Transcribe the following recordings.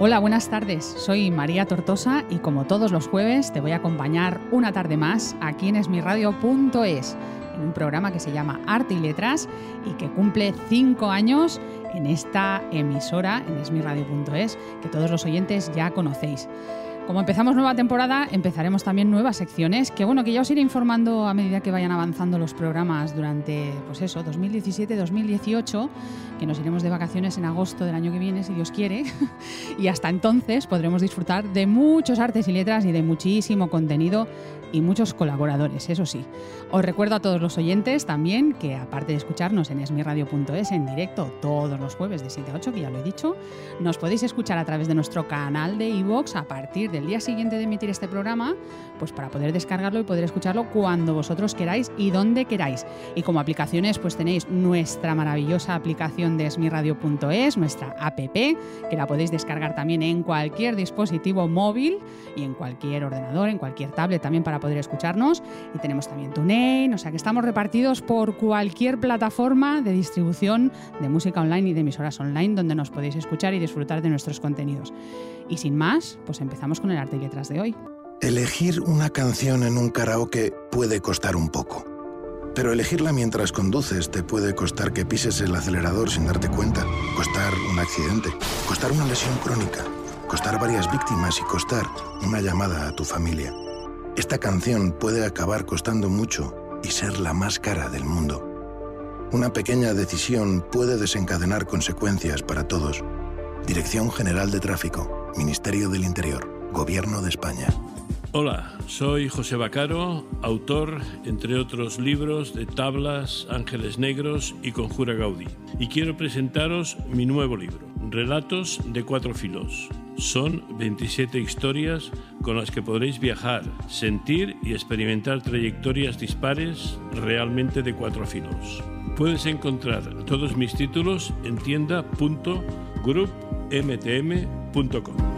Hola, buenas tardes. Soy María Tortosa y como todos los jueves te voy a acompañar una tarde más aquí en esmirradio.es, en un programa que se llama Arte y Letras y que cumple cinco años en esta emisora, en esmirradio.es, que todos los oyentes ya conocéis. Como empezamos nueva temporada, empezaremos también nuevas secciones, que bueno, que ya os iré informando a medida que vayan avanzando los programas durante, pues eso, 2017-2018, que nos iremos de vacaciones en agosto del año que viene, si Dios quiere, y hasta entonces podremos disfrutar de muchos artes y letras y de muchísimo contenido y muchos colaboradores, eso sí. Os recuerdo a todos los oyentes también que aparte de escucharnos en esmiradio.es en directo todos los jueves de 7 a 8, que ya lo he dicho, nos podéis escuchar a través de nuestro canal de iVoox a partir del día siguiente de emitir este programa, pues para poder descargarlo y poder escucharlo cuando vosotros queráis y donde queráis. Y como aplicaciones, pues tenéis nuestra maravillosa aplicación de esmiradio.es, nuestra app, que la podéis descargar también en cualquier dispositivo móvil y en cualquier ordenador, en cualquier tablet también para poder escucharnos. Y tenemos también TuneIn, o sea que estamos repartidos por cualquier plataforma de distribución de música online y de emisoras online donde nos podéis escuchar y disfrutar de nuestros contenidos. Y sin más, pues empezamos con el arte y letras de hoy. Elegir una canción en un karaoke puede costar un poco. Pero elegirla mientras conduces te puede costar que pises el acelerador sin darte cuenta, costar un accidente, costar una lesión crónica, costar varias víctimas y costar una llamada a tu familia. Esta canción puede acabar costando mucho y ser la más cara del mundo. Una pequeña decisión puede desencadenar consecuencias para todos. Dirección General de Tráfico, Ministerio del Interior, Gobierno de España. Hola, soy José Bacaro, autor, entre otros libros, de Tablas, Ángeles Negros y Conjura Gaudí. Y quiero presentaros mi nuevo libro, Relatos de Cuatro Filos. Son 27 historias con las que podréis viajar, sentir y experimentar trayectorias dispares realmente de cuatro filos. Puedes encontrar todos mis títulos en tienda.groupmtm.com.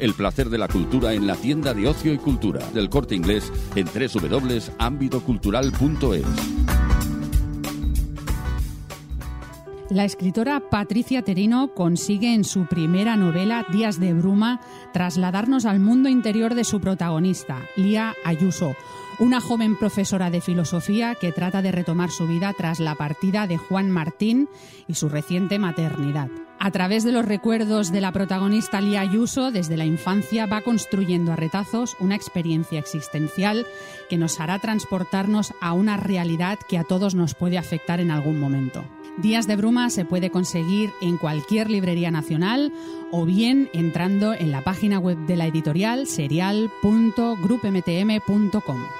El placer de la cultura en la tienda de ocio y cultura del corte inglés en www.ámbitocultural.es. La escritora Patricia Terino consigue en su primera novela, Días de Bruma, trasladarnos al mundo interior de su protagonista, Lía Ayuso, una joven profesora de filosofía que trata de retomar su vida tras la partida de Juan Martín y su reciente maternidad. A través de los recuerdos de la protagonista Lía Ayuso, desde la infancia va construyendo a retazos una experiencia existencial que nos hará transportarnos a una realidad que a todos nos puede afectar en algún momento. Días de Bruma se puede conseguir en cualquier librería nacional o bien entrando en la página web de la editorial serial.grupmtm.com.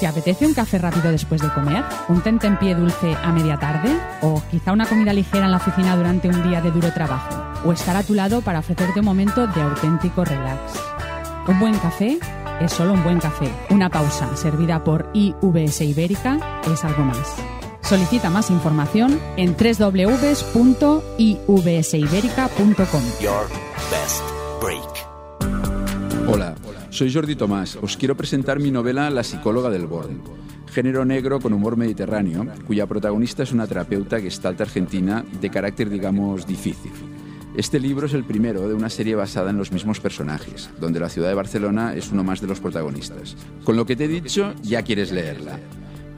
¿Te apetece un café rápido después de comer? ¿Un tentempié dulce a media tarde? ¿O quizá una comida ligera en la oficina durante un día de duro trabajo? ¿O estar a tu lado para ofrecerte un momento de auténtico relax? Un buen café es solo un buen café. Una pausa servida por IVS Ibérica es algo más. Solicita más información en www.ivsiberica.com. Your best break. Hola, soy Jordi Tomás. Os quiero presentar mi novela La psicóloga del borde. Género negro con humor mediterráneo, cuya protagonista es una terapeuta gestalta argentina de carácter, digamos, difícil. Este libro es el primero de una serie basada en los mismos personajes, donde la ciudad de Barcelona es uno más de los protagonistas. Con lo que te he dicho, ya quieres leerla.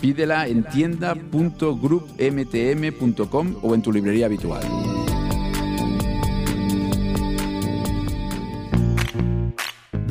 Pídela en tienda.groupmtm.com o en tu librería habitual.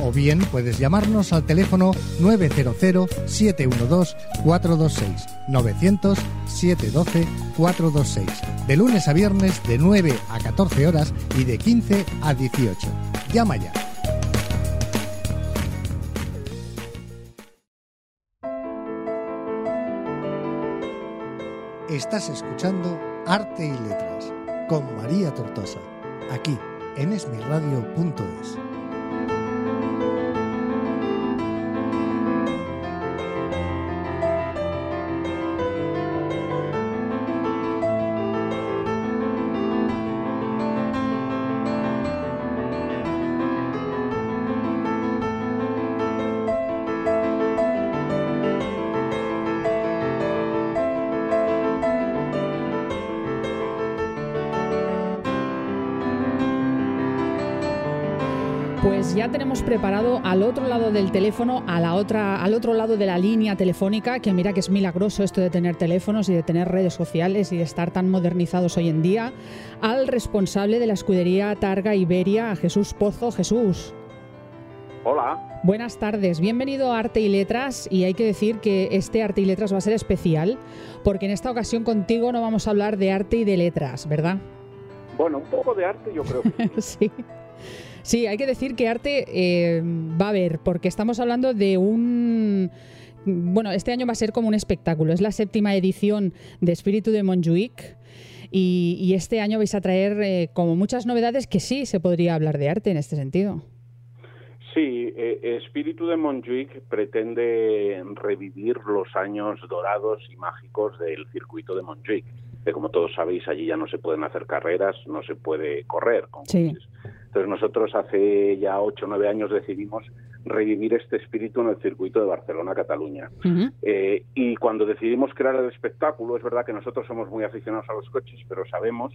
o bien puedes llamarnos al teléfono 900-712-426 900-712-426 de lunes a viernes de 9 a 14 horas y de 15 a 18. Llama ya. Estás escuchando Arte y Letras con María Tortosa, aquí en esmirradio.es. Pues ya tenemos preparado al otro lado del teléfono, a la otra, al otro lado de la línea telefónica, que mira que es milagroso esto de tener teléfonos y de tener redes sociales y de estar tan modernizados hoy en día, al responsable de la escudería Targa Iberia, Jesús Pozo. Jesús. Hola. Buenas tardes, bienvenido a Arte y Letras y hay que decir que este Arte y Letras va a ser especial porque en esta ocasión contigo no vamos a hablar de arte y de letras, ¿verdad? Bueno, un poco de arte yo creo que sí. Sí, hay que decir que arte eh, va a haber, porque estamos hablando de un... Bueno, este año va a ser como un espectáculo. Es la séptima edición de Espíritu de Montjuic. Y, y este año vais a traer eh, como muchas novedades que sí se podría hablar de arte en este sentido. Sí, eh, Espíritu de Montjuic pretende revivir los años dorados y mágicos del circuito de Montjuic. Que como todos sabéis, allí ya no se pueden hacer carreras, no se puede correr. Con Sí. coches. Entonces nosotros hace ya ocho o nueve años decidimos revivir este espíritu en el circuito de Barcelona-Cataluña. Eh, y cuando decidimos crear el espectáculo, es verdad que nosotros somos muy aficionados a los coches, pero sabemos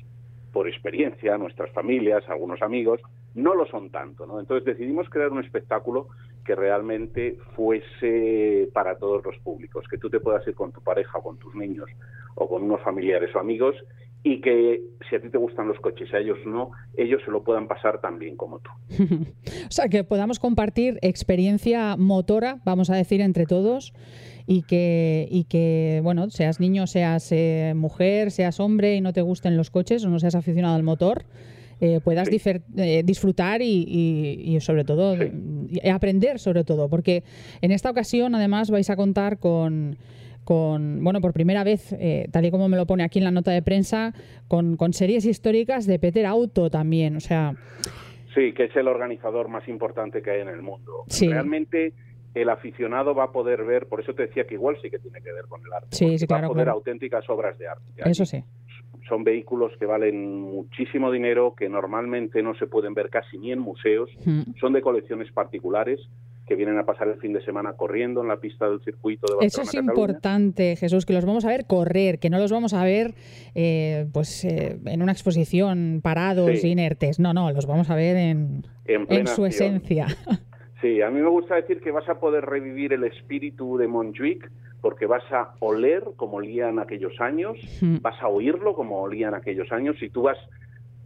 por experiencia, nuestras familias, algunos amigos, no lo son tanto, ¿no? Entonces decidimos crear un espectáculo que realmente fuese para todos los públicos, que tú te puedas ir con tu pareja o con tus niños o con unos familiares o amigos y que si a ti te gustan los coches y a ellos no, ellos se lo puedan pasar tan bien como tú. O sea, que podamos compartir experiencia motora, vamos a decir, entre todos. Y que, y que, bueno, seas niño, seas eh, mujer, seas hombre y no te gusten los coches o no seas aficionado al motor, eh, puedas Sí. eh, disfrutar y, y- y sobre todo Sí. y aprender sobre todo, porque en esta ocasión además vais a contar con, con bueno, por primera vez, eh, tal y como me lo pone aquí en la nota de prensa, con, con series históricas de Peter Auto también, o sea, Sí, que es el organizador más importante que hay en el mundo. Sí. Realmente el aficionado va a poder ver, por eso te decía que igual sí que tiene que ver con el arte. Sí, va a poder claro. auténticas obras de arte. eso sí. Son vehículos que valen muchísimo dinero, que normalmente no se pueden ver casi ni en museos. Mm. Son de colecciones particulares que vienen a pasar el fin de semana corriendo en la pista del circuito de Barcelona. Eso es Cataluña. importante, Jesús, que los vamos a ver correr, que no los vamos a ver eh, pues eh, en una exposición parados, Sí. inertes. No, no, los vamos a ver en, En su acción. esencia. Sí, a mí me gusta decir que vas a poder revivir el espíritu de Montjuic porque vas a oler como olían aquellos años, Mm. vas a oírlo como olían aquellos años. Si tú vas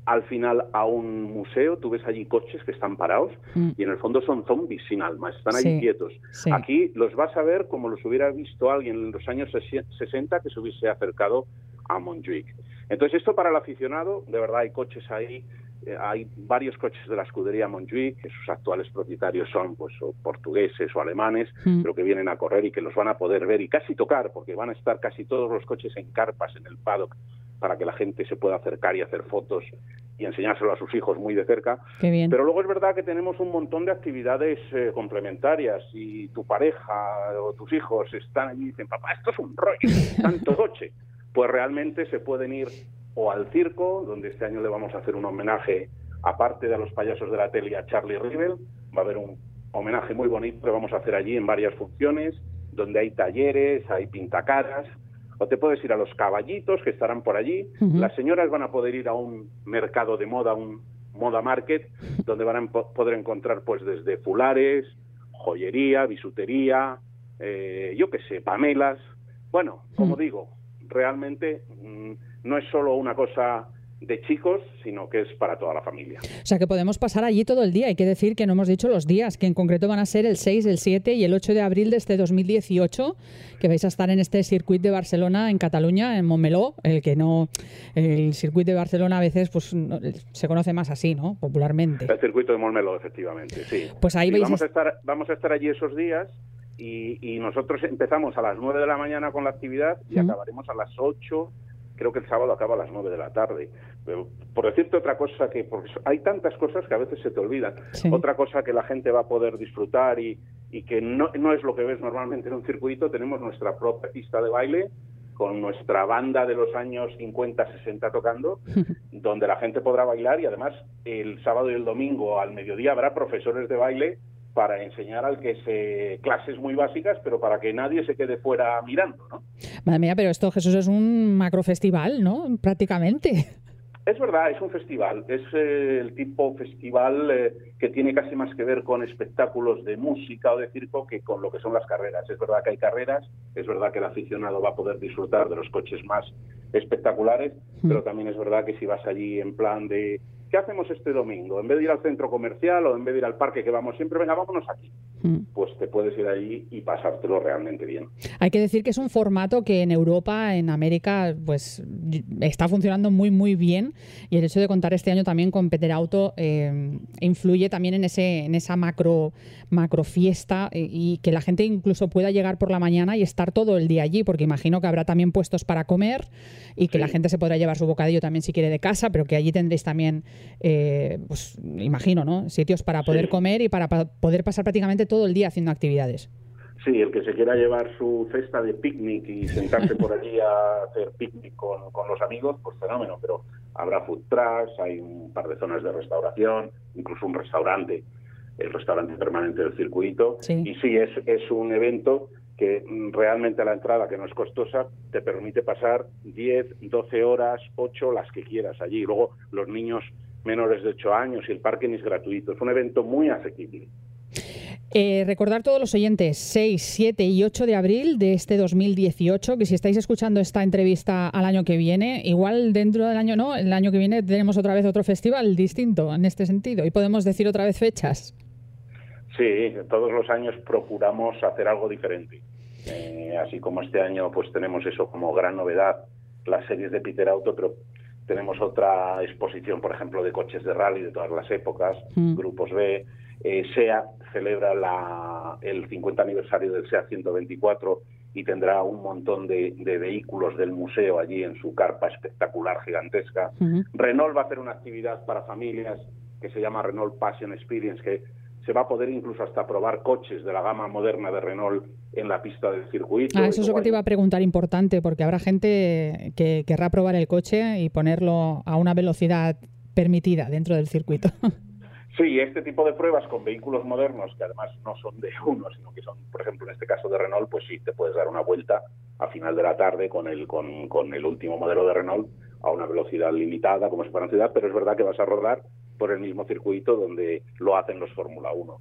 al final a un museo, tú ves allí coches que están parados Mm. y en el fondo son zombies sin alma, están ahí Sí, quietos. sí. Aquí los vas a ver como los hubiera visto alguien en los años sesi- 60 que se hubiese acercado a Montjuic. Entonces esto para el aficionado, de verdad hay coches ahí, eh, hay varios coches de la escudería Montjuic, que sus actuales propietarios son pues o portugueses o alemanes, Mm. pero que vienen a correr y que los van a poder ver y casi tocar, porque van a estar casi todos los coches en carpas en el paddock para que la gente se pueda acercar y hacer fotos y enseñárselo a sus hijos muy de cerca. Qué bien. Pero luego es verdad que tenemos un montón de actividades eh, complementarias y tu pareja o tus hijos están allí y dicen, papá, esto es un rollo, tanto coche. Pues realmente se pueden ir o al circo, donde este año le vamos a hacer un homenaje, aparte de a los payasos de la tele a Charlie Rivel, va a haber un homenaje muy bonito que vamos a hacer allí en varias funciones, donde hay talleres, hay pintacaras, o te puedes ir a los caballitos que estarán por allí. Las señoras van a poder ir a un mercado de moda, un moda market, donde van a poder encontrar pues desde fulares, joyería, bisutería, eh, yo qué sé, pamelas. Bueno, como Mm. digo, realmente mm, no es solo una cosa de chicos, sino que es para toda la familia. O sea que podemos pasar allí todo el día. Hay que decir que no hemos dicho los días, que en concreto van a ser el 6, el 7 y el 8 de abril de este 2018, que vais a estar en este circuito de Barcelona, en Cataluña, en Montmeló, el que no, el circuito de Barcelona a veces pues no- se conoce más así, ¿no? Popularmente. El circuito de Molmelo, efectivamente, sí. Pues ahí Sí, vais vamos, a- estar, vamos a estar allí esos días y, y nosotros empezamos a las 9 de la mañana con la actividad y acabaremos a las 8, creo que el sábado acaba a las 9 de la tarde. Pero, por decirte otra cosa, que porque hay tantas cosas que a veces se te olvidan. Sí. Otra cosa que la gente va a poder disfrutar y, y que no, no es lo que ves normalmente en un circuito, tenemos nuestra propia pista de baile con nuestra banda de los años 50, 60 tocando, donde la gente podrá bailar y además el sábado y el domingo al mediodía habrá profesores de baile para enseñar al que se clases muy básicas, pero para que nadie se quede fuera mirando, ¿no? Madre mía, pero esto, Jesús, es un macrofestival, ¿no? Prácticamente. Es verdad, es un festival, es eh, el tipo festival eh, que tiene casi más que ver con espectáculos de música o de circo que con lo que son las carreras. Es verdad que hay carreras, es verdad que el aficionado va a poder disfrutar de los coches más espectaculares, pero también es verdad que si vas allí en plan de ¿qué hacemos este domingo? En vez de ir al centro comercial o en vez de ir al parque que vamos siempre, venga, vámonos aquí. Mm. Pues te puedes ir allí y pasártelo realmente bien. Hay que decir que es un formato que en Europa, en América, pues está funcionando muy, muy bien. Y el hecho de contar este año también con Peter Auto eh, influye también en ese, en esa macro, macro fiesta eh, y que la gente incluso pueda llegar por la mañana y estar todo el día allí, porque imagino que habrá también puestos para comer y que Sí. la gente se podrá llevar su bocadillo también si quiere de casa, pero que allí tendréis también, eh, pues imagino, ¿no? Sitios para poder Sí. comer y para pa- poder pasar prácticamente todo el día haciendo actividades. Sí, el que se quiera llevar su cesta de picnic y sentarse por allí a hacer picnic con, con los amigos, pues fenómeno, pero habrá food trucks, hay un par de zonas de restauración, incluso un restaurante, el restaurante permanente del circuito. Sí. Y sí, es, es un evento que mm, realmente la entrada, que no es costosa, te permite pasar 10, 12 horas, 8, las que quieras allí. Luego los niños menores de 8 años y el parking es gratuito. Es un evento muy asequible. Eh, recordar todos los oyentes, 6, 7 y 8 de abril de este 2018, que si estáis escuchando esta entrevista al año que viene, igual dentro del año no, el año que viene tenemos otra vez otro festival distinto en este sentido y podemos decir otra vez fechas. Sí, todos los años procuramos hacer algo diferente. Eh, así como este año pues tenemos eso como gran novedad, las series de Peter Auto, pero tenemos otra exposición, por ejemplo, de coches de rally de todas las épocas, Mm. grupos B. Eh, SEA celebra la- el 50 aniversario del SEA 124 y tendrá un montón de, de vehículos del museo allí en su carpa espectacular, gigantesca. Renault va a hacer una actividad para familias que se llama Renault Passion Experience, que se va a poder incluso hasta probar coches de la gama moderna de Renault en la pista del circuito. Ah, eso es lo que te iba a preguntar importante, porque habrá gente que querrá probar el coche y ponerlo a una velocidad permitida dentro del circuito. Sí, este tipo de pruebas con vehículos modernos, que además no son de uno, sino que son, por ejemplo, en este caso de Renault, pues sí, te puedes dar una vuelta a final de la tarde con el, con, con el último modelo de Renault a una velocidad limitada, como es para ciudad, pero es verdad que vas a rodar por el mismo circuito donde lo hacen los Fórmula 1.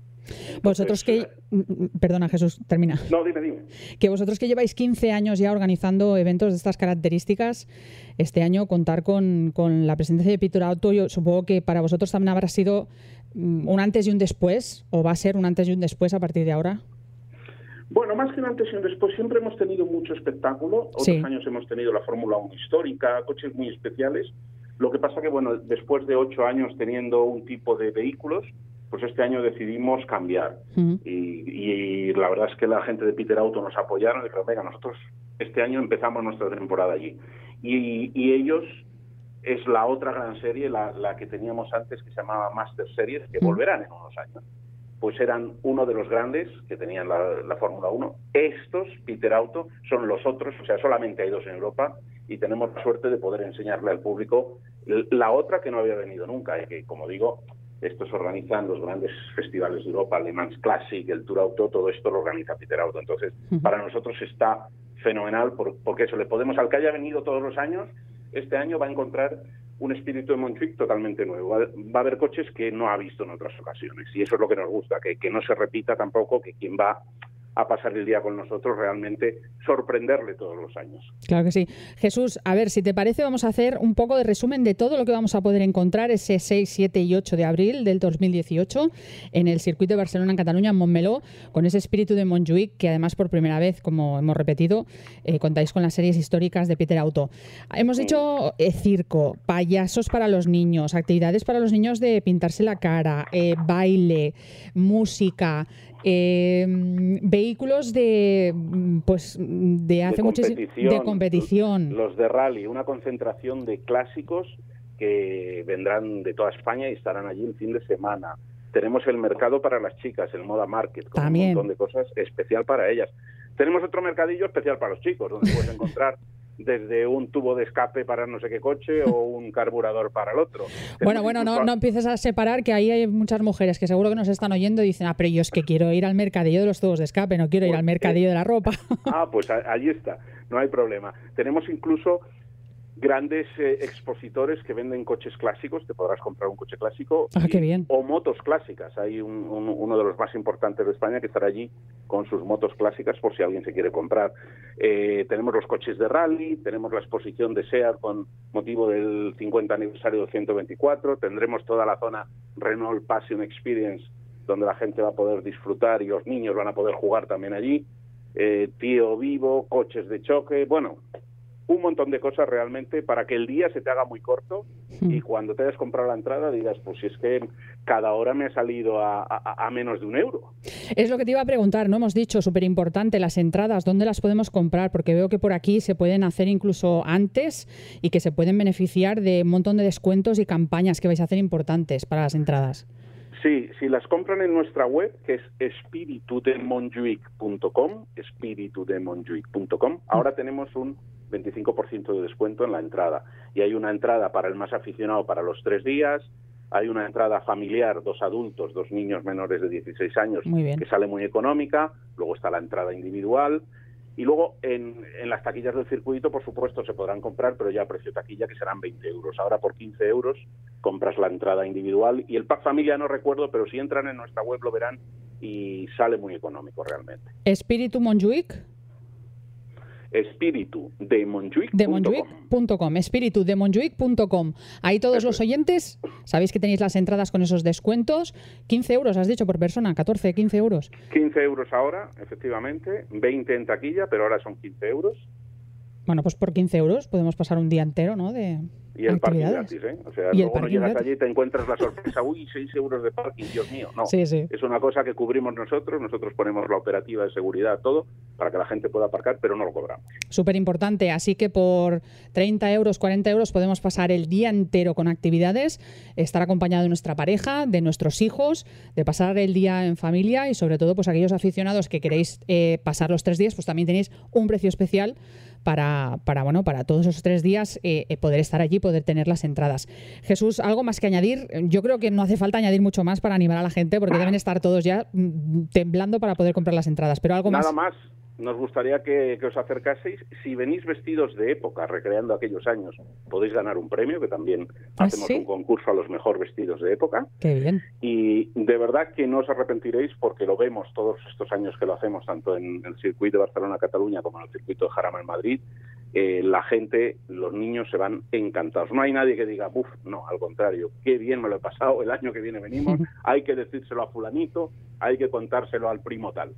vosotros que... Mm, mm, perdona Jesús, termina. No, dime, dime. Que vosotros que lleváis 15 años ya organizando eventos de estas características, este año contar con, con la presencia de Peter Auto, yo supongo que para vosotros también habrá sido mm, un antes y un después, o va a ser un antes y un después a partir de ahora. Bueno, más que un antes y un después, siempre hemos tenido mucho espectáculo. Otros años hemos tenido la Fórmula 1 histórica, coches muy especiales. Lo que pasa que, bueno, después de ocho años teniendo un tipo de vehículos, pues este año decidimos cambiar. y, la verdad es que la gente de Peter Auto nos apoyaron y dijeron, venga, nosotros este año empezamos nuestra temporada allí. Y, ellos es la otra gran serie, la, que teníamos antes, que se llamaba Master Series, que volverán en unos años. Pues eran uno de los grandes que tenían la, la Fórmula 1. Estos, Peter Auto, son los otros, o sea, solamente hay dos en Europa, y tenemos la suerte de poder enseñarle al público la otra que no había venido nunca, y que, como digo, estos organizan los grandes festivales de Europa, Le Mans Classic, el Tour Auto, todo esto lo organiza Peter Auto. Entonces, para nosotros está fenomenal porque eso le podemos, al que haya venido todos los años, este año va a encontrar un espíritu de Montjuic totalmente nuevo. Va, a haber coches que no ha visto en otras ocasiones y eso es lo que nos gusta, que, que no se repita tampoco, que quien va a pasar el día con nosotros, realmente sorprenderle todos los años. Claro que sí. Jesús, a ver, si te parece, vamos a hacer un poco de resumen de todo lo que vamos a poder encontrar ese 6, 7 y 8 de abril del 2018 en el circuito de Barcelona, en Cataluña, en Montmeló, con ese espíritu de Montjuic, que además por primera vez, como hemos repetido, eh, contáis con las series históricas de Peter Auto. Hemos dicho eh, circo, payasos para los niños, actividades para los niños de pintarse la cara, eh, baile, música, eh, vehículos de pues de hace mucho de competición los de rally una concentración de clásicos que vendrán de toda España y estarán allí el fin de semana. Tenemos el mercado para las chicas el moda market con un montón de cosas especial para ellas. Tenemos otro mercadillo especial para los chicos donde puedes encontrar desde un tubo de escape para no sé qué coche o un carburador para el otro. Bueno, bueno, no, no empieces a separar que ahí hay muchas mujeres que seguro que nos están oyendo y dicen, ah, pero yo es que quiero ir al mercadillo de los tubos de escape, no quiero ir pues, al mercadillo de la ropa. Ah, pues allí está, no hay problema. Tenemos incluso grandes eh, expositores que venden coches clásicos, te podrás comprar un coche clásico, ah, bien. o motos clásicas. Hay uno de los más importantes de España que estará allí con sus motos clásicas por si alguien se quiere comprar. Eh, tenemos los coches de rally, tenemos la exposición de SEAT con motivo del 50 aniversario del 124, tendremos toda la zona Renault Passion Experience donde la gente va a poder disfrutar y los niños van a poder jugar también allí. Eh, tío vivo, coches de choque, bueno, un montón de cosas realmente para que el día se te haga muy corto hmm. y cuando te hayas comprado la entrada digas, pues si es que cada hora me ha salido a, menos de un euro. Es lo que te iba a preguntar, no hemos dicho, súper importante, las entradas, ¿dónde las podemos comprar? Porque veo que por aquí se pueden hacer incluso antes y que se pueden beneficiar de un montón de descuentos y campañas que vais a hacer importantes para las entradas. Sí, si las compran en nuestra web, que es espiritudemonjuic.com, espiritudemonjuic.com, ahora tenemos un 25% de descuento en la entrada. Y hay una entrada para el más aficionado para los tres días, hay una entrada familiar, dos adultos, dos niños menores de 16 años, que sale muy económica, luego está la entrada individual, y luego en, en, las taquillas del circuito, por supuesto, se podrán comprar, pero ya a precio taquilla, que serán 20 euros. Ahora por 15 euros compras la entrada individual y el pack familia no recuerdo, pero si entran en nuestra web lo verán y sale muy económico realmente. ¿Espíritu Monjuic? Espíritu de Monjuic.com. Espíritu de Monjuic.com. Ahí todos los oyentes, sabéis que tenéis las entradas con esos descuentos. 15 euros, has dicho, por persona, 14, 15 euros. 15 euros ahora, efectivamente, 20 en taquilla, pero ahora son 15 euros. Bueno, pues por 15 euros podemos pasar un día entero, ¿no? De, y el parking gratis, ¿eh? O sea, luego no llegas allí y te encuentras la sorpresa, uy, 6 euros de parking, Dios mío. No, es una cosa que cubrimos nosotros, nosotros ponemos la operativa de seguridad, todo, para que la gente pueda aparcar, pero no lo cobramos. Súper importante, así que por 30 euros, 40 euros podemos pasar el día entero con actividades, estar acompañado de nuestra pareja, de nuestros hijos, de pasar el día en familia y sobre todo, pues aquellos aficionados que queréis eh, pasar los tres días, pues también tenéis un precio especial para, para, bueno, para todos esos tres días eh, poder estar allí poder tener las entradas. Jesús, ¿algo más que añadir? Yo creo que no hace falta añadir mucho más para animar a la gente porque deben estar todos ya mm, temblando para poder comprar las entradas, pero algo Nada más. más nos gustaría que, que, os acercaseis. Si venís vestidos de época, recreando aquellos años, podéis ganar un premio, que también ¿Ah, hacemos sí? un concurso a los mejor vestidos de época. Qué bien. Y de verdad que no os arrepentiréis porque lo vemos todos estos años que lo hacemos, tanto en el circuito de Barcelona-Cataluña como en el circuito de Jarama en Madrid. Eh, la gente, los niños se van encantados. No hay nadie que diga, uff, no, al contrario, qué bien me lo he pasado, el año que viene venimos, hay que decírselo a fulanito, hay que contárselo al primo tal.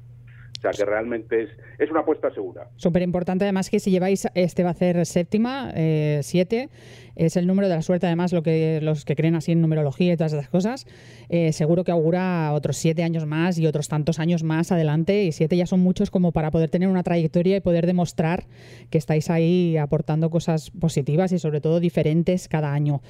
O sea que realmente es, es una apuesta segura. Súper importante además que si lleváis, este va a ser séptima, eh, siete, es el número de la suerte además lo que los que creen así en numerología y todas esas cosas, eh, seguro que augura otros siete años más y otros tantos años más adelante y siete ya son muchos como para poder tener una trayectoria y poder demostrar que estáis ahí aportando cosas positivas y sobre todo diferentes cada año.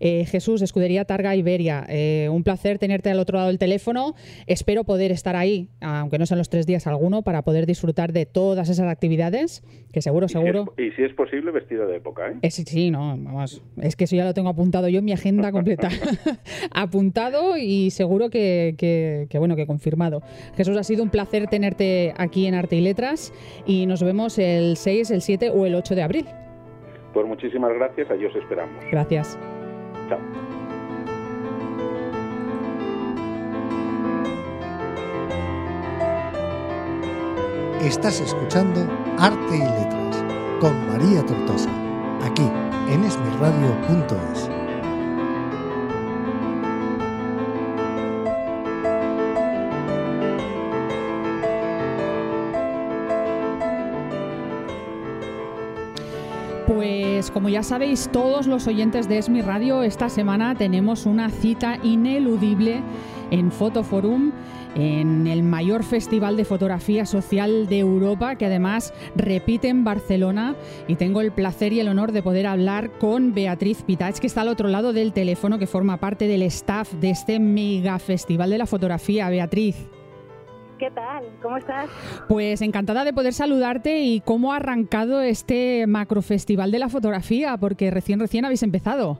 Eh, Jesús, Escudería Targa Iberia, eh, un placer tenerte al otro lado del teléfono, espero poder estar ahí, aunque no sean los tres días alguno, para poder disfrutar de todas esas actividades, que seguro, y seguro... Si es, y si es posible, vestido de época, ¿eh? Es, sí, no, vamos, es que eso ya lo tengo apuntado yo en mi agenda completa. apuntado y seguro que, que, que, bueno, que confirmado. Jesús, ha sido un placer tenerte aquí en Arte y Letras y nos vemos el 6, el 7 o el 8 de abril. Pues muchísimas gracias, allí os esperamos. Gracias. Chao. Estás escuchando Arte y Letras con María Tortosa, aquí en esmirradio.es. Pues como ya sabéis todos los oyentes de Esmi Radio, esta semana tenemos una cita ineludible en Fotoforum, en el mayor festival de fotografía social de Europa, que además repite en Barcelona. Y tengo el placer y el honor de poder hablar con Beatriz Pitach, que está al otro lado del teléfono, que forma parte del staff de este mega festival de la fotografía. Beatriz. ¿Qué tal? ¿Cómo estás? Pues encantada de poder saludarte y cómo ha arrancado este macrofestival de la fotografía, porque recién recién habéis empezado.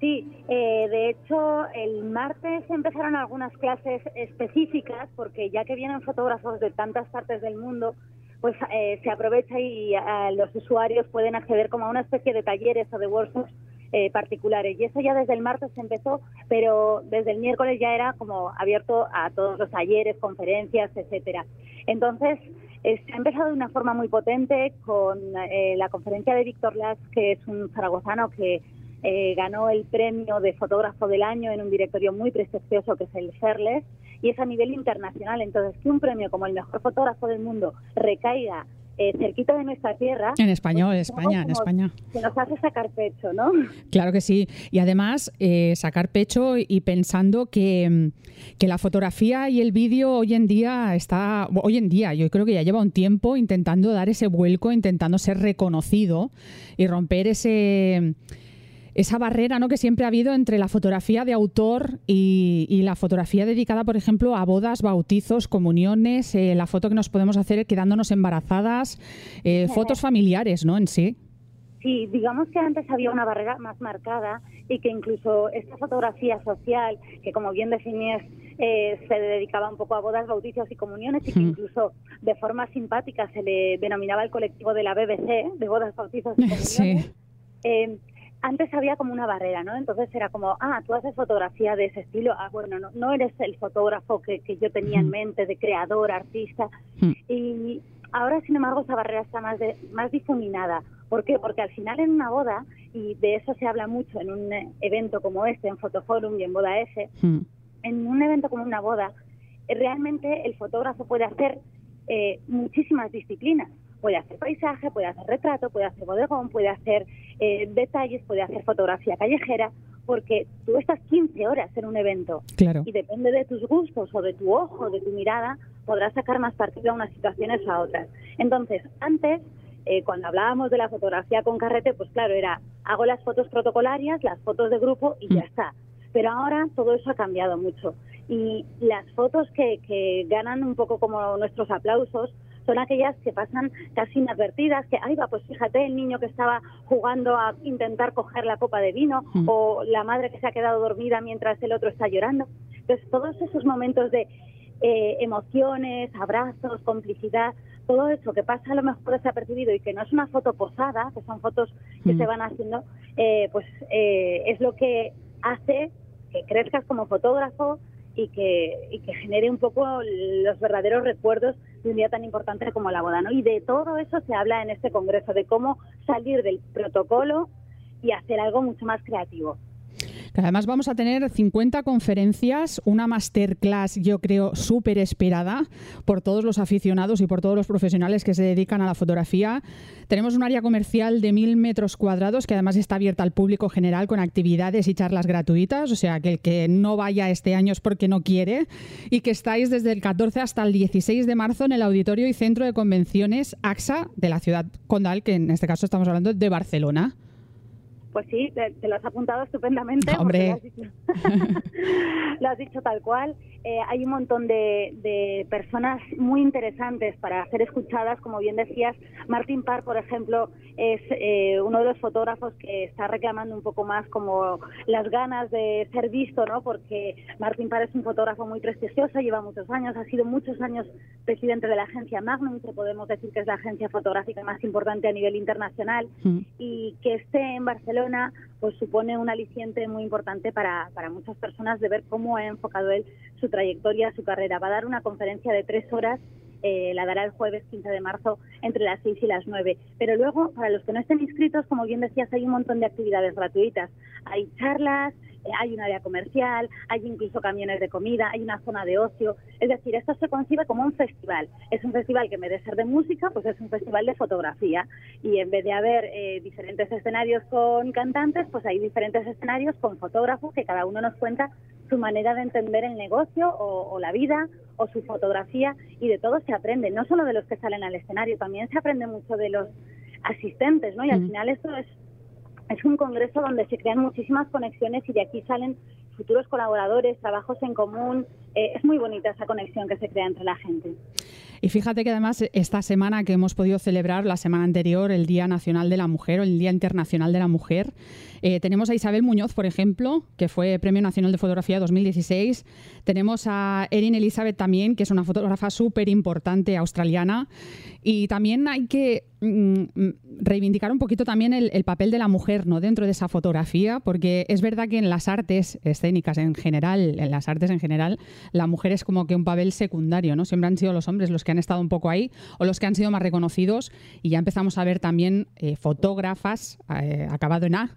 Sí, eh, de hecho el martes empezaron algunas clases específicas porque ya que vienen fotógrafos de tantas partes del mundo, pues eh, se aprovecha y a, los usuarios pueden acceder como a una especie de talleres o de workshops eh, particulares. Y eso ya desde el martes empezó, pero desde el miércoles ya era como abierto a todos los talleres, conferencias, etcétera. Entonces, eh, se ha empezado de una forma muy potente con eh, la conferencia de Víctor Las, que es un zaragozano que eh, ganó el premio de fotógrafo del año en un directorio muy prestigioso que es el CERLES y es a nivel internacional. Entonces, que un premio como el mejor fotógrafo del mundo recaiga eh, cerquita de nuestra tierra. En español, pues, España, en España. Que nos hace sacar pecho, ¿no? Claro que sí. Y además, eh, sacar pecho y pensando que, que la fotografía y el vídeo hoy en día está, hoy en día, yo creo que ya lleva un tiempo intentando dar ese vuelco, intentando ser reconocido y romper ese esa barrera ¿no? que siempre ha habido entre la fotografía de autor y, y la fotografía dedicada, por ejemplo, a bodas, bautizos, comuniones, eh, la foto que nos podemos hacer quedándonos embarazadas, eh, fotos familiares, ¿no? En sí. Sí, digamos que antes había una barrera más marcada y que incluso esta fotografía social, que como bien definías, eh, se dedicaba un poco a bodas, bautizos y comuniones y que incluso de forma simpática se le denominaba el colectivo de la BBC, de bodas, bautizos y comuniones. Sí. Eh, antes había como una barrera, ¿no? Entonces era como, ah, tú haces fotografía de ese estilo, ah, bueno, no, no eres el fotógrafo que, que yo tenía en mente, de creador, artista. Y ahora, sin embargo, esa barrera está más, de, más difuminada. ¿Por qué? Porque al final en una boda, y de eso se habla mucho en un evento como este, en Fotoforum y en Boda F, en un evento como una boda, realmente el fotógrafo puede hacer eh, muchísimas disciplinas puede hacer paisaje, puede hacer retrato, puede hacer bodegón, puede hacer eh, detalles, puede hacer fotografía callejera, porque tú estás 15 horas en un evento claro. y depende de tus gustos o de tu ojo, de tu mirada, podrás sacar más partido a unas situaciones a otras. Entonces, antes, eh, cuando hablábamos de la fotografía con carrete, pues claro, era hago las fotos protocolarias, las fotos de grupo y mm. ya está. Pero ahora todo eso ha cambiado mucho y las fotos que, que ganan un poco como nuestros aplausos son aquellas que pasan casi inadvertidas, que, ay, va, pues fíjate, el niño que estaba jugando a intentar coger la copa de vino Mm. o la madre que se ha quedado dormida mientras el otro está llorando. Entonces, todos esos momentos de eh, emociones, abrazos, complicidad, todo eso que pasa a lo mejor desapercibido y que no es una foto posada, que son fotos que Mm. se van haciendo, eh, pues eh, es lo que hace que crezcas como fotógrafo y que, y que genere un poco los verdaderos recuerdos de un día tan importante como la boda. ¿no? Y de todo eso se habla en este congreso, de cómo salir del protocolo y hacer algo mucho más creativo. Que además vamos a tener 50 conferencias, una masterclass yo creo súper esperada por todos los aficionados y por todos los profesionales que se dedican a la fotografía. Tenemos un área comercial de mil metros cuadrados que además está abierta al público general con actividades y charlas gratuitas, o sea que el que no vaya este año es porque no quiere y que estáis desde el 14 hasta el 16 de marzo en el Auditorio y Centro de Convenciones AXA de la ciudad condal, que en este caso estamos hablando de Barcelona. Pues sí, te, te lo has apuntado estupendamente. Hombre. Lo has dicho, lo has dicho tal cual. Eh, hay un montón de, de personas muy interesantes para ser escuchadas. Como bien decías, Martin Parr, por ejemplo, es eh, uno de los fotógrafos que está reclamando un poco más como las ganas de ser visto, ¿no? Porque Martin Parr es un fotógrafo muy prestigioso, lleva muchos años, ha sido muchos años presidente de la agencia Magnum, que podemos decir que es la agencia fotográfica más importante a nivel internacional Mm. y que esté en Barcelona pues supone un aliciente muy importante para, para muchas personas de ver cómo ha enfocado él su trayectoria, su carrera. Va a dar una conferencia de tres horas, eh, la dará el jueves 15 de marzo entre las 6 y las 9. Pero luego, para los que no estén inscritos, como bien decías, hay un montón de actividades gratuitas. Hay charlas, hay un área comercial, hay incluso camiones de comida, hay una zona de ocio. Es decir, esto se concibe como un festival. Es un festival que en vez de ser de música, pues es un festival de fotografía. Y en vez de haber eh, diferentes escenarios con cantantes, pues hay diferentes escenarios con fotógrafos que cada uno nos cuenta su manera de entender el negocio o, o la vida o su fotografía y de todo se aprende, no solo de los que salen al escenario, también se aprende mucho de los asistentes, ¿no? Y al Mm. final esto es es un congreso donde se crean muchísimas conexiones y de aquí salen futuros colaboradores, trabajos en común. Eh, es muy bonita esa conexión que se crea entre la gente. Y fíjate que además esta semana que hemos podido celebrar, la semana anterior, el Día Nacional de la Mujer o el Día Internacional de la Mujer, eh, tenemos a Isabel Muñoz, por ejemplo, que fue Premio Nacional de Fotografía 2016. Tenemos a Erin Elizabeth también, que es una fotógrafa súper importante australiana. Y también hay que mm, mm, reivindicar un poquito también el, el papel de la mujer ¿no? dentro de esa fotografía, porque es verdad que en las artes escénicas en general, en las artes en general, la mujer es como que un papel secundario, ¿no? Siempre han sido los hombres los que han estado un poco ahí o los que han sido más reconocidos y ya empezamos a ver también eh, fotógrafas, eh, acabado en A,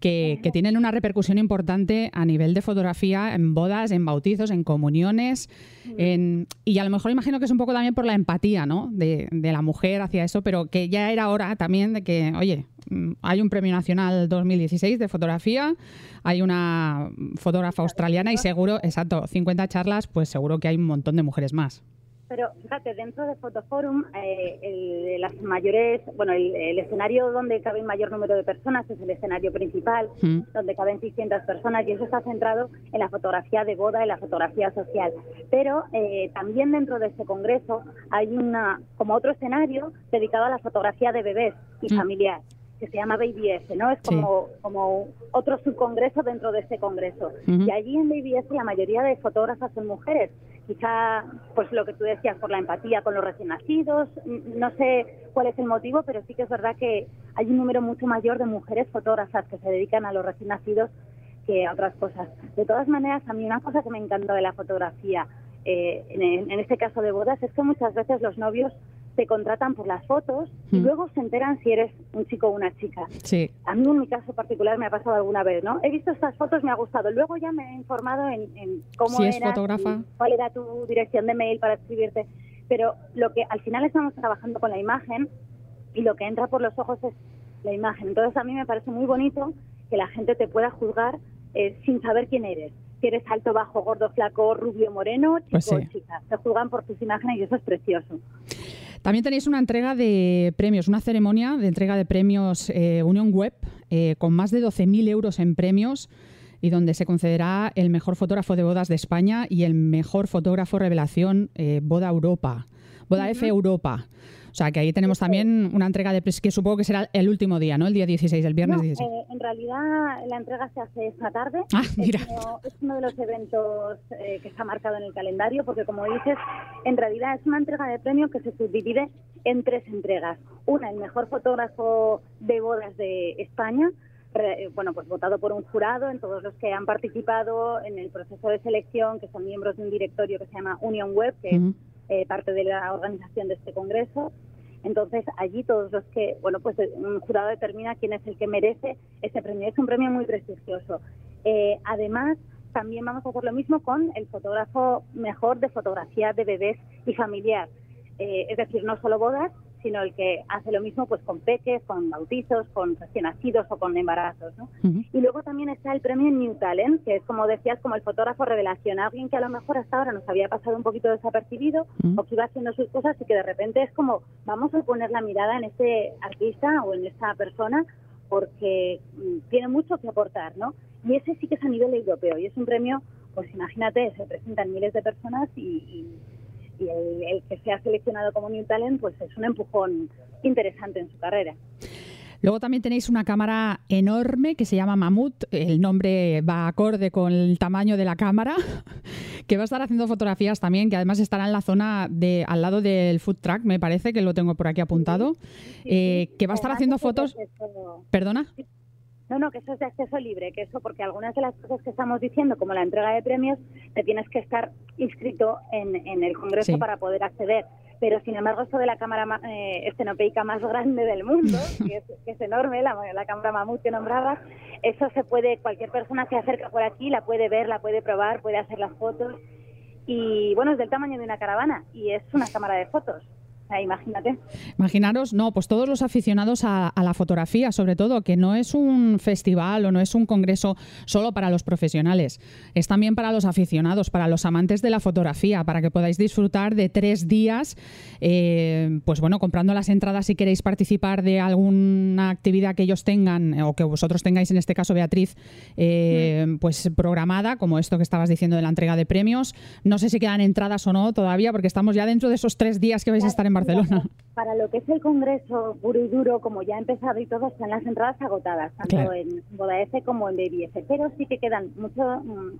que, que tienen una repercusión importante a nivel de fotografía en bodas, en bautizos, en comuniones. en- y a lo mejor imagino que es un poco también por la empatía ¿no? de, de la mujer hacia eso, pero que ya era hora también de que, oye, mm, hay un premio nacional 2016 de fotografía, hay una fotógrafa australiana y seguro, exacto, 50 charlas, pues seguro que hay un montón de mujeres más. Pero fíjate, dentro de Fotoforum, eh, el- las mayores, bueno, el, el escenario donde cabe el mayor número de personas es el escenario principal, Mm. donde caben 600 personas y eso está centrado en la fotografía de boda y la fotografía social. Pero eh, también dentro de este congreso hay una, como otro escenario dedicado a la fotografía de bebés y Mm. familiar que se llama Baby S, ¿no? Es Sí. como, como otro subcongreso dentro de este congreso. Y allí en Baby S la mayoría de fotógrafas son mujeres. Quizá, pues lo que tú decías, por la empatía con los recién nacidos, n- no sé cuál es el motivo, pero sí que es verdad que hay un número mucho mayor de mujeres fotógrafas que se dedican a los recién nacidos que a otras cosas. De todas maneras, a mí una cosa que me encantó de la fotografía, eh, en, en este caso de bodas, es que muchas veces los novios te contratan por las fotos y Mm. luego se enteran si eres un chico o una chica. Sí, A mí en mi caso particular me ha pasado alguna vez, ¿no? He visto estas fotos, me ha gustado. Luego ya me he informado en, en cómo Si es eras, fotógrafa. y cuál era tu dirección de mail para escribirte. Pero lo que al final estamos trabajando con la imagen y lo que entra por los ojos es la imagen. Entonces a mí me parece muy bonito que la gente te pueda juzgar eh, sin saber quién eres. Si eres alto, bajo, gordo, flaco, rubio, moreno, chico Pues o sí. chica. Te juzgan por tus imágenes y eso es precioso. También tenéis una entrega de premios, una ceremonia de entrega de premios eh, Unión Web eh, con más de 12.000 euros en premios y donde se concederá el mejor fotógrafo de bodas de España y el mejor fotógrafo revelación eh, Boda Europa. Boda F Europa. O sea, que ahí tenemos también una entrega de que supongo que será el último día, ¿no? El día 16, el viernes 16. Eh, en realidad la entrega se hace esta tarde. Ah, mira. Es uno, de los eventos eh, que está marcado en el calendario porque, como dices, en realidad es una entrega de premio que se subdivide en tres entregas. Una, el mejor fotógrafo de bodas de España, bueno, pues votado por un jurado en todos los que han participado en el proceso de selección, que son miembros de un directorio que se llama Union Web, que es eh, parte de la organización de este congreso. Entonces, allí todos los que, bueno, pues un jurado determina quién es el que merece ese premio. Es un premio muy prestigioso. Eh, además, también vamos a hacer lo mismo con el fotógrafo mejor de fotografía de bebés y familiar. Eh, es decir, no solo bodas, sino el que hace lo mismo pues con peques, con bautizos, con recién nacidos o con embarazos. ¿no? Y luego también está el premio New Talent, que es como decías, como el fotógrafo revelación, alguien que a lo mejor hasta ahora nos había pasado un poquito desapercibido o que iba haciendo sus cosas y que de repente es como vamos a poner la mirada en este artista o en esta persona porque mm, tiene mucho que aportar, ¿no? Y ese sí que es a nivel europeo y es un premio, pues imagínate, se presentan miles de personas y y el, que sea seleccionado como New Talent pues es un empujón interesante en su carrera. Luego también tenéis una cámara enorme que se llama Mamut. El nombre va acorde con el tamaño de la cámara, que va a estar haciendo fotografías también, que además estará en la zona de al lado del food truck, me parece que lo tengo por aquí apuntado, eh, que va a estar haciendo fotos. ¿Perdona? No, no, que eso es de acceso libre, que eso porque algunas de las cosas que estamos diciendo, como la entrega de premios, te tienes que estar inscrito en, en el Congreso para poder acceder. Pero sin embargo, esto de la cámara eh, estenopeica más grande del mundo, que es, enorme, la, la cámara mamut que nombrabas, eso se puede, cualquier persona que se acerca por aquí la puede ver, la puede probar, puede hacer las fotos. Y bueno, es del tamaño de una caravana y es una cámara de fotos imagínate. Imaginaros, no, pues todos los aficionados a, la fotografía, sobre todo, que no es un festival o no es un congreso solo para los profesionales, es también para los aficionados, para los amantes de la fotografía, para que podáis disfrutar de tres días, eh, pues bueno, comprando las entradas si queréis participar de alguna actividad que ellos tengan o que vosotros tengáis, en este caso, Beatriz, eh, pues programada, como esto que estabas diciendo de la entrega de premios. No sé si quedan entradas o no todavía, porque estamos ya dentro de esos tres días que vais a estar en Barcelona. Para lo que es el congreso puro y duro, como ya ha empezado y todo, están las entradas agotadas, tanto en Boda F como en Baby F. Pero sí que quedan mucho. Mm,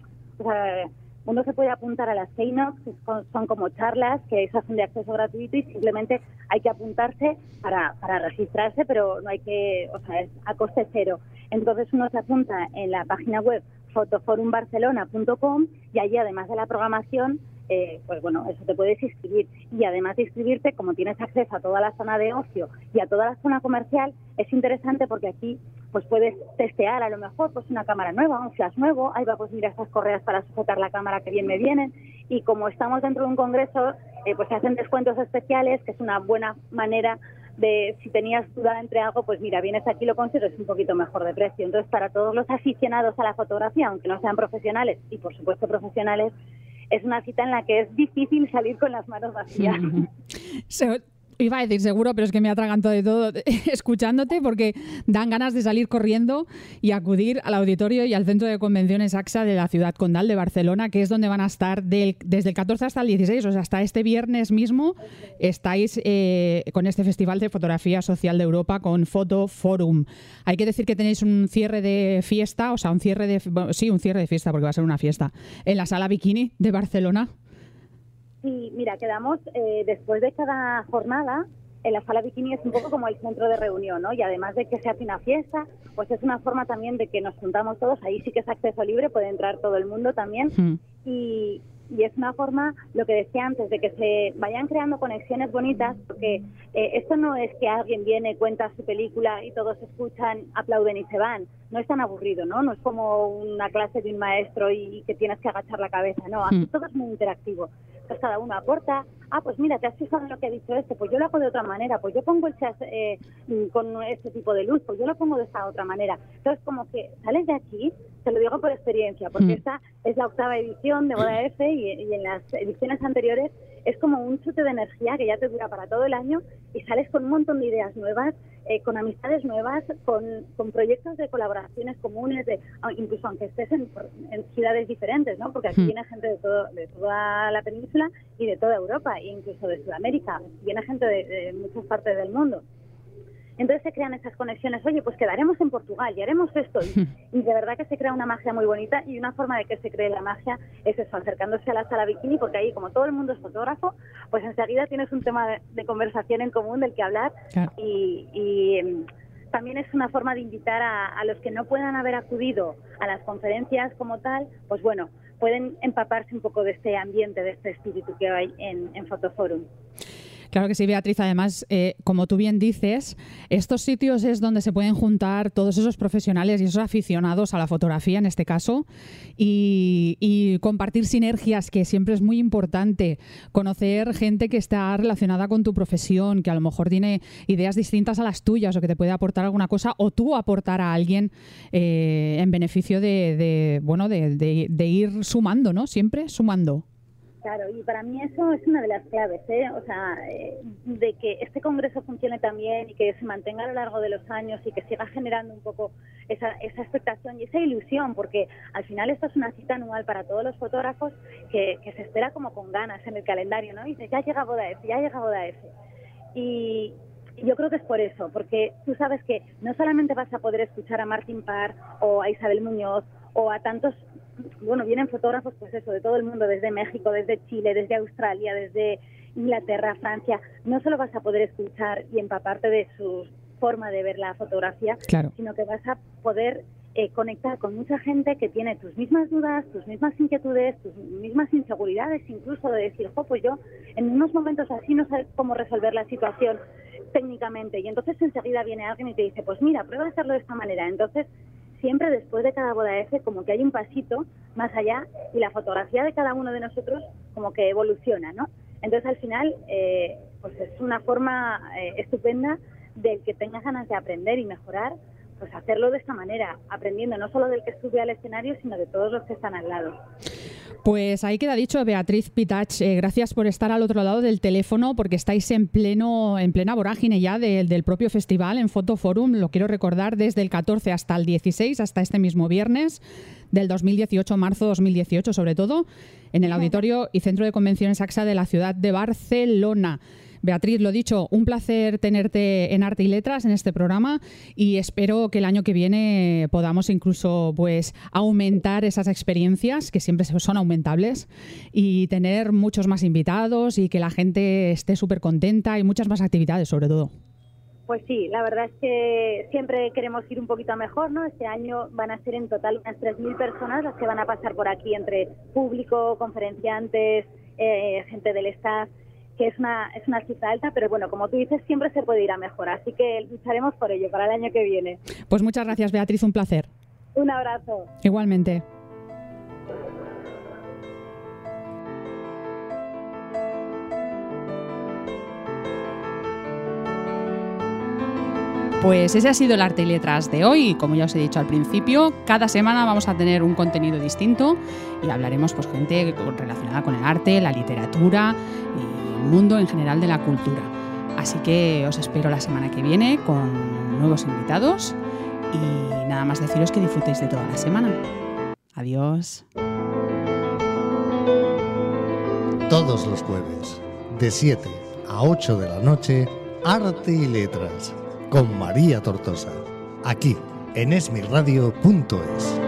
uno se puede apuntar a las keynotes, que son como charlas, que esas son de acceso gratuito y simplemente hay que apuntarse para, para registrarse, pero no hay que, o sea, es a coste cero. Entonces uno se apunta en la página web fotoforumbarcelona.com y allí, además de la programación, eh, pues bueno, eso te puedes inscribir. Y además de inscribirte, como tienes acceso a toda la zona de ocio y a toda la zona comercial, es interesante porque aquí pues puedes testear a lo mejor pues una cámara nueva, un flash nuevo, ahí va pues mira estas correas para sujetar la cámara que bien me vienen y como estamos dentro de un congreso, eh, pues se hacen descuentos especiales, que es una buena manera de si tenías duda entre algo, pues mira, vienes aquí lo consigues un poquito mejor de precio. Entonces, para todos los aficionados a la fotografía, aunque no sean profesionales y por supuesto profesionales, es una cita en la que es difícil salir con las manos vacías. Iba a decir seguro, pero es que me atraganto de todo escuchándote porque dan ganas de salir corriendo y acudir al auditorio y al centro de convenciones AXA de la ciudad condal de Barcelona, que es donde van a estar desde el 14 hasta el 16, o sea, hasta este viernes mismo estáis eh, con este Festival de Fotografía Social de Europa con Photo Forum. Hay que decir que tenéis un cierre de fiesta, o sea, un cierre de, sí, un cierre de fiesta porque va a ser una fiesta, en la sala Bikini de Barcelona. Sí, mira, quedamos eh, después de cada jornada. En la sala bikini es un poco como el centro de reunión, ¿no? Y además de que se hace una fiesta, pues es una forma también de que nos juntamos todos. Ahí sí que es acceso libre, puede entrar todo el mundo también. Hmm. Y, y es una forma, lo que decía antes, de que se vayan creando conexiones bonitas, porque eh, esto no es que alguien viene, cuenta su película y todos escuchan, aplauden y se van. No es tan aburrido, ¿no? No es como una clase de un maestro y, que tienes que agachar la cabeza, no. Aquí hmm. todo es muy interactivo. Pues cada uno aporta, ah, pues mira, te has fijado en lo que ha dicho este, pues yo lo hago de otra manera, pues yo pongo el chat eh, con este tipo de luz, pues yo lo pongo de esta otra manera. Entonces, como que sales de aquí, te lo digo por experiencia, porque hmm. esta es la octava edición de Boda F y, en las ediciones anteriores es como un chute de energía que ya te dura para todo el año y sales con un montón de ideas nuevas, eh, con amistades nuevas, con, con, proyectos de colaboraciones comunes, de, incluso aunque estés en, ciudades diferentes, ¿no? Porque aquí hmm. viene gente de, todo, de toda la península y de toda Europa, e incluso de Sudamérica, viene gente de muchas partes del mundo. Entonces se crean esas conexiones, oye, pues quedaremos en Portugal y haremos esto. Y, de verdad que se crea una magia muy bonita y una forma de que se cree la magia es eso, acercándose a la sala bikini, porque ahí como todo el mundo es fotógrafo, pues enseguida tienes un tema de, conversación en común del que hablar y, em, también es una forma de invitar a, los que no puedan haber acudido a las conferencias como tal, pues bueno, pueden empaparse un poco de este ambiente, de este espíritu que hay en, en Fotoforum. Claro que sí, Beatriz. Además, eh, como tú bien dices, estos sitios es donde se pueden juntar todos esos profesionales y esos aficionados a la fotografía, en este caso, y, compartir sinergias, que siempre es muy importante. Conocer gente que está relacionada con tu profesión, que a lo mejor tiene ideas distintas a las tuyas o que te puede aportar alguna cosa, o tú aportar a alguien eh, en beneficio de, bueno, de, de ir sumando, ¿no? Siempre sumando. Claro, y para mí eso es una de las claves, ¿eh? o sea, eh, de que este congreso funcione también y que se mantenga a lo largo de los años y que siga generando un poco esa, esa expectación y esa ilusión, porque al final esto es una cita anual para todos los fotógrafos que, se espera como con ganas en el calendario, ¿no? Y dice, ya llega Boda F, ya llega Boda F. Y, yo creo que es por eso, porque tú sabes que no solamente vas a poder escuchar a Martín Parr o a Isabel Muñoz o a tantos bueno, vienen fotógrafos, pues eso, de todo el mundo, desde México, desde Chile, desde Australia, desde Inglaterra, Francia. No solo vas a poder escuchar y empaparte de su forma de ver la fotografía, sino que vas a poder eh, conectar con mucha gente que tiene tus mismas dudas, tus mismas inquietudes, tus mismas inseguridades, incluso de decir, jo, pues yo en unos momentos así no sé cómo resolver la situación técnicamente. Y entonces enseguida viene alguien y te dice, pues mira, prueba a hacerlo de esta manera. Entonces siempre después de cada boda F como que hay un pasito más allá y la fotografía de cada uno de nosotros como que evoluciona, ¿no? Entonces al final eh, pues es una forma eh, estupenda del que tengas ganas de aprender y mejorar, pues hacerlo de esta manera, aprendiendo no solo del que sube al escenario, sino de todos los que están al lado. Pues ahí queda dicho, Beatriz Pitach, eh, gracias por estar al otro lado del teléfono, porque estáis en pleno, en plena vorágine ya del propio festival en Fotoforum. Lo quiero recordar desde el 14 hasta el 16, hasta este mismo viernes del 2018, marzo 2018, sobre todo, en el Auditorio y Centro de Convenciones AXA de la ciudad de Barcelona. Beatriz, lo dicho, un placer tenerte en Arte y Letras en este programa y espero que el año que viene podamos incluso pues aumentar esas experiencias que siempre son aumentables y tener muchos más invitados y que la gente esté súper contenta y muchas más actividades sobre todo. Pues sí, la verdad es que siempre queremos ir un poquito mejor, ¿no? Este año van a ser en total unas 3.000 personas las que van a pasar por aquí entre público, conferenciantes, eh, gente del staff que es una, es una cifra alta, pero bueno, como tú dices, siempre se puede ir a mejor, así que lucharemos por ello para el año que viene. Pues muchas gracias, Beatriz, un placer. Un abrazo. Igualmente. Pues ese ha sido el arte y letras de hoy. Como ya os he dicho al principio, cada semana vamos a tener un contenido distinto y hablaremos pues gente relacionada con el arte, la literatura y mundo en general de la cultura. Así que os espero la semana que viene con nuevos invitados y nada más deciros que disfrutéis de toda la semana. Adiós. Todos los jueves, de 7 a 8 de la noche, Arte y Letras, con María Tortosa, aquí en esmirradio.es.